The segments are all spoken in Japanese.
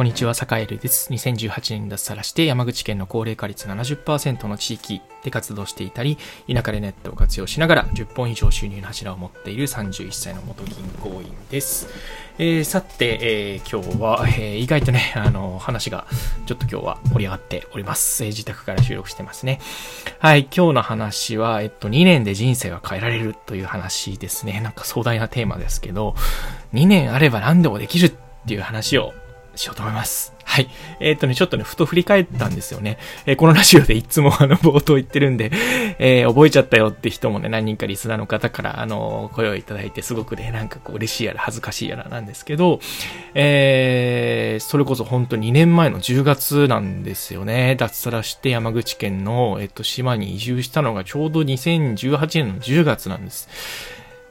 こんにちは、坂井です。2018年に脱サラして山口県の高齢化率70%の地域で活動していたり、田舎でネットを活用しながら10本以上収入の柱を持っている31歳の元銀行員です。えー、さて、えー、今日は、えー、意外とね、あの、話がちょっと今日は盛り上がっております。えー、自宅から収録してますね。はい、今日の話は、えっと、2年で人生が変えられるという話ですね。なんか壮大なテーマですけど、2年あれば何でもできるっていう話をしようと思います。はい。えー、っとね、ちょっとね、ふと振り返ったんですよね。えー、このラジオでいつもあの、冒頭言ってるんで、えー、覚えちゃったよって人もね、何人かリスナーの方から、あの、声をいただいて、すごくね、なんかこう、嬉しいやら恥ずかしいやらなんですけど、えー、それこそ本当2年前の10月なんですよね。脱サラして山口県の、えっと、島に移住したのがちょうど2018年の10月なんです。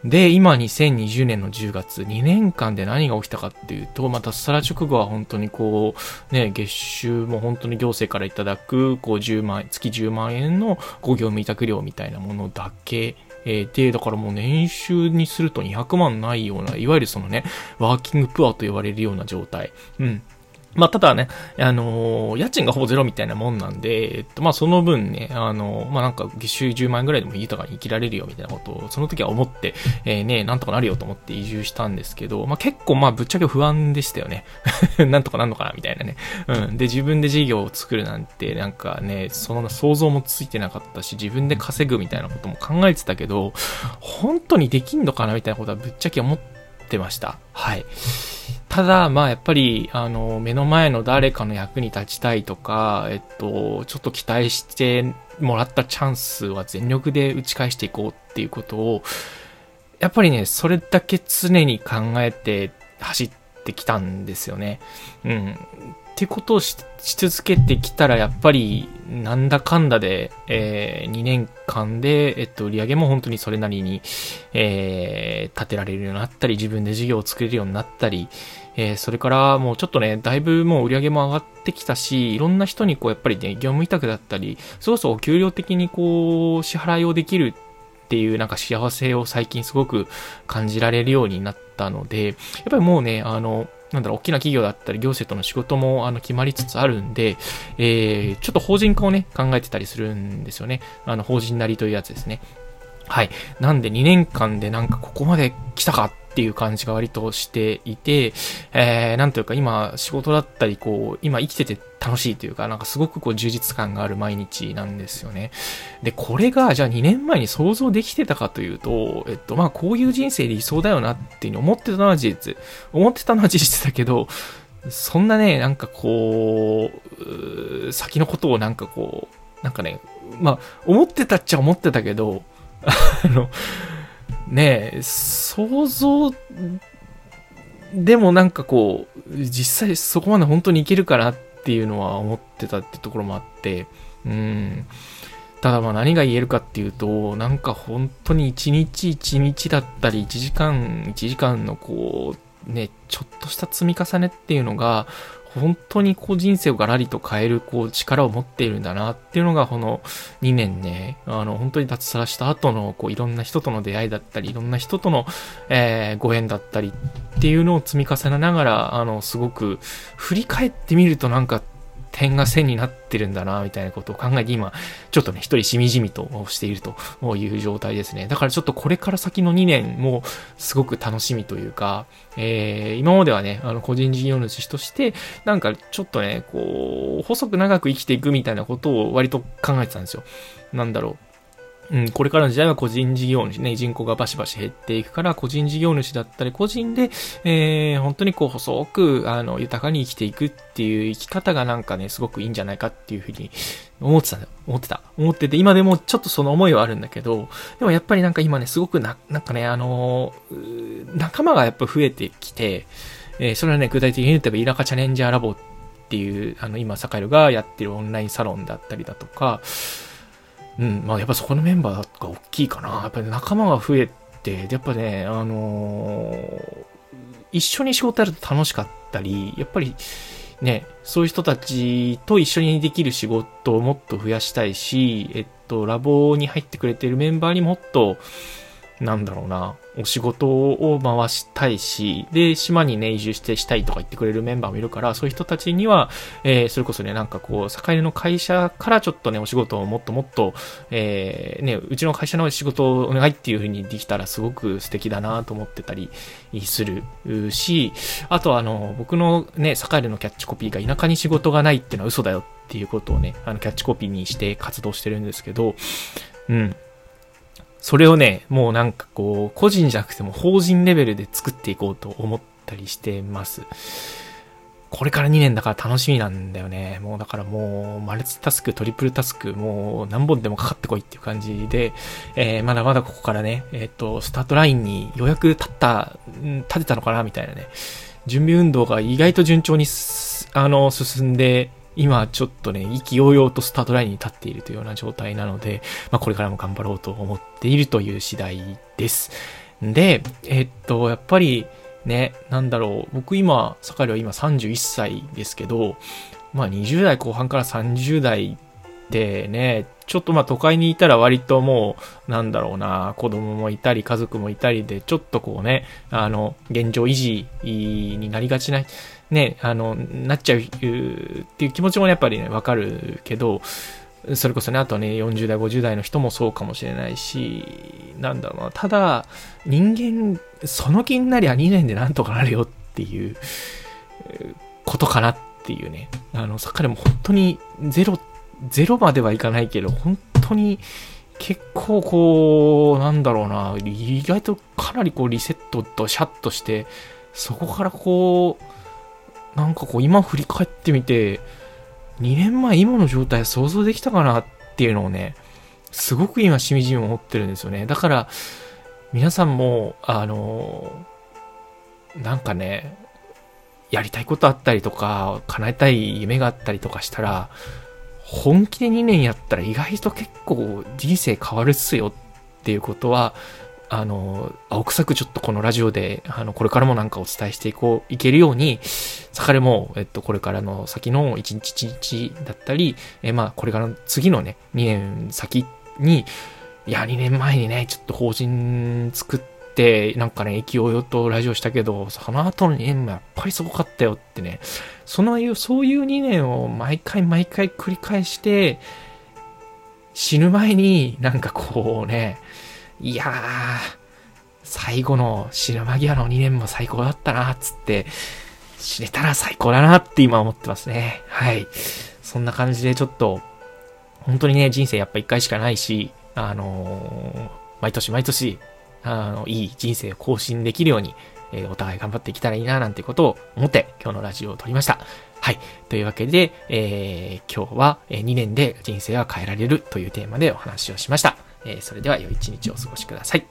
で、今2020年の10月、2年間で何が起きたかっていうと、またサラ直後は本当にこう、ね、月収も本当に行政からいただく、こう10万、月10万円の工業務委託料みたいなものだけ、えー、で、だからもう年収にすると200万ないような、いわゆるそのね、ワーキングプアと言われるような状態。うん。まあ、ただね、あのー、家賃がほぼゼロみたいなもんなんで、えっと、まあ、その分ね、あのー、まあ、なんか、月収10万円ぐらいでも豊かに生きられるよみたいなことを、その時は思って、えー、ね、なんとかなるよと思って移住したんですけど、まあ、結構、まあ、ぶっちゃけ不安でしたよね。なんとかなんのかなみたいなね。うん。で、自分で事業を作るなんて、なんかね、その想像もついてなかったし、自分で稼ぐみたいなことも考えてたけど、本当にできんのかなみたいなことはぶっちゃけ思ってました。はい。ただ、まあやっぱり、あの、目の前の誰かの役に立ちたいとか、えっと、ちょっと期待してもらったチャンスは全力で打ち返していこうっていうことを、やっぱりね、それだけ常に考えて走ってきたんですよね。うん。ってことをし続けてきたら、やっぱり、なんだかんだで、えー、2年間で、えっと、売り上げも本当にそれなりに、えー、立てられるようになったり、自分で事業を作れるようになったり、えー、それからもうちょっとね、だいぶもう売り上げも上がってきたし、いろんな人にこう、やっぱりね、業務委託だったり、そろそろ給料的にこう、支払いをできるっていうなんか幸せを最近すごく感じられるようになったので、やっぱりもうね、あの、なんだろう、大きな企業だったり、行政との仕事も、あの、決まりつつあるんで、えー、ちょっと法人化をね、考えてたりするんですよね。あの、法人なりというやつですね。はい。なんで2年間でなんかここまで来たかっていう感じが割としていて、えー、なんというか今仕事だったり、こう、今生きてて楽しいというか、なんかすごくこう充実感がある毎日なんですよね。で、これがじゃあ2年前に想像できてたかというと、えっと、まあこういう人生理想だよなっていうに思ってたのは事実。思ってたのは事実だけど、そんなね、なんかこう、先のことをなんかこう、なんかね、まあ、思ってたっちゃ思ってたけど、あの、ねえ、想像、でもなんかこう、実際そこまで本当にいけるかなっていうのは思ってたってところもあって、うん。ただまあ何が言えるかっていうと、なんか本当に一日一日だったり、一時間一時間のこう、ね、ちょっとした積み重ねっていうのが、本当にこう人生をガラリと変えるこう力を持っているんだなっていうのがこの2年ね、あの本当に脱サラした後のこういろんな人との出会いだったり、いろんな人との、えー、ご縁だったりっていうのを積み重ねながら、あのすごく振り返ってみるとなんか点が線になってるんだな、みたいなことを考えて今、ちょっとね、一人しみじみとしているという状態ですね。だからちょっとこれから先の2年もすごく楽しみというか、えー、今まではね、あの、個人事業主として、なんかちょっとね、こう、細く長く生きていくみたいなことを割と考えてたんですよ。なんだろう。うん、これからの時代は個人事業主ね、人口がバシバシ減っていくから、個人事業主だったり、個人で、えー、本当にこう、細く、あの、豊かに生きていくっていう生き方がなんかね、すごくいいんじゃないかっていうふうに思ってた思ってた。思ってて、今でもちょっとその思いはあるんだけど、でもやっぱりなんか今ね、すごくな、なんかね、あの、仲間がやっぱ増えてきて、えー、それはね、具体的に言うと、イラカチャレンジャーラボっていう、あの、今、サカイルがやってるオンラインサロンだったりだとか、うん、まあやっぱそこのメンバーが大きいかな。やっぱり仲間が増えて、やっぱね、あのー、一緒に仕事やると楽しかったり、やっぱりね、そういう人たちと一緒にできる仕事をもっと増やしたいし、えっと、ラボに入ってくれてるメンバーにもっと、なんだろうな、お仕事を回したいし、で、島にね、移住してしたいとか言ってくれるメンバーもいるから、そういう人たちには、えー、それこそね、なんかこう、境の会社からちょっとね、お仕事をもっともっと、えー、ね、うちの会社の仕事をお願いっていう風にできたらすごく素敵だなと思ってたりするし、あとあの、僕のね、境のキャッチコピーが田舎に仕事がないっていうのは嘘だよっていうことをね、あの、キャッチコピーにして活動してるんですけど、うん。それをね、もうなんかこう、個人じゃなくても法人レベルで作っていこうと思ったりしてます。これから2年だから楽しみなんだよね。もうだからもう、マルチタスク、トリプルタスク、もう何本でもかかってこいっていう感じで、えー、まだまだここからね、えっ、ー、と、スタートラインにようやく立った、立てたのかなみたいなね。準備運動が意外と順調に、あの、進んで今ちょっとね、意気揚々とスタートラインに立っているというような状態なので、まあこれからも頑張ろうと思っているという次第です。で、えっと、やっぱりね、なんだろう、僕今、坂井は今31歳ですけど、まあ20代後半から30代ってね、ちょっとまあ都会にいたら割ともう、なんだろうな、子供もいたり家族もいたりで、ちょっとこうね、あの、現状維持になりがちなね、あの、なっちゃうっていう気持ちもやっぱりね、わかるけど、それこそね、あとね、40代、50代の人もそうかもしれないし、なんだろうな、ただ、人間、その気になりゃ2年でなんとかなるよっていうことかなっていうね。あの、さっきでも本当にゼロ、ゼロまではいかないけど、本当に結構こう、なんだろうな、意外とかなりこうリセットとシャッとして、そこからこう、なんかこう今振り返ってみて、2年前今の状態想像できたかなっていうのをね、すごく今しみじみ思ってるんですよね。だから、皆さんも、あの、なんかね、やりたいことあったりとか、叶えたい夢があったりとかしたら、本気で2年やったら意外と結構人生変わるっすよっていうことは、あの、青臭くちょっとこのラジオで、あの、これからもなんかお伝えしていこう、いけるように、盛れも、えっと、これからの先の1日1日だったり、えまあ、これからの次のね、2年先に、いや、2年前にね、ちょっと法人作って、なんかね、勢いよとラジオしたけど、その後の2年もやっぱりすごかったよってね、そのいう、そういう2年を毎回毎回繰り返して、死ぬ前になんかこうね、いやー、最後の死ぬ間際の2年も最高だったな、つって、死ねたら最高だなって今思ってますね。はい。そんな感じでちょっと、本当にね、人生やっぱ一回しかないし、あのー、毎年毎年、あの、いい人生を更新できるように、えー、お互い頑張っていけたらいいな、なんてことを思って、今日のラジオを撮りました。はい。というわけで、えー、今日は2年で人生は変えられるというテーマでお話をしました。えー、それでは良い一日をお過ごしください。